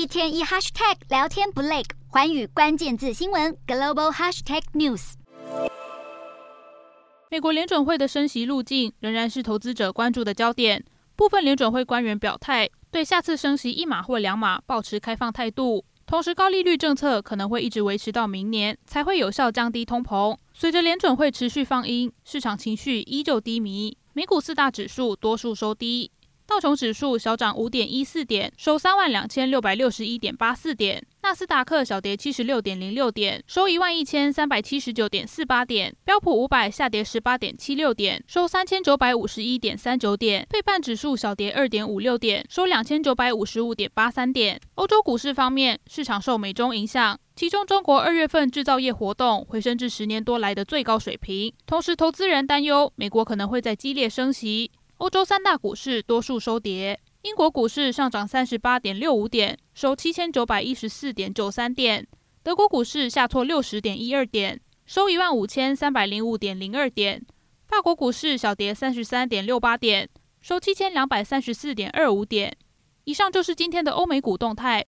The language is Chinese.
一天一 hashtag 聊天不累，寰宇关键字新闻 global hashtag news。美国联准会的升息路径仍然是投资者关注的焦点。部分联准会官员表态，对下次升息一码或两码保持开放态度。同时，高利率政策可能会一直维持到明年，才会有效降低通膨。随着联准会持续放鹰，市场情绪依旧低迷，美股四大指数多数收低。道琼指数小涨五点一四点，收三万两千六百六十一点八四点；纳斯达克小跌七十六点零六点，收一万一千三百七十九点四八点；标普五百下跌十八点七六点，收三千九百五十一点三九点；费半指数小跌二点五六点，收两千九百五十五点八三点。欧洲股市方面，市场受美中影响，其中中国二月份制造业活动回升至十年多来的最高水平，同时投资人担忧美国可能会在激烈升息。欧洲三大股市多数收跌，英国股市上涨三十八点六五点，收七千九百一十四点九三点；德国股市下挫六十点一二点，收一万五千三百零五点零二点；法国股市小跌三十三点六八点，收七千两百三十四点二五点。以上就是今天的欧美股动态，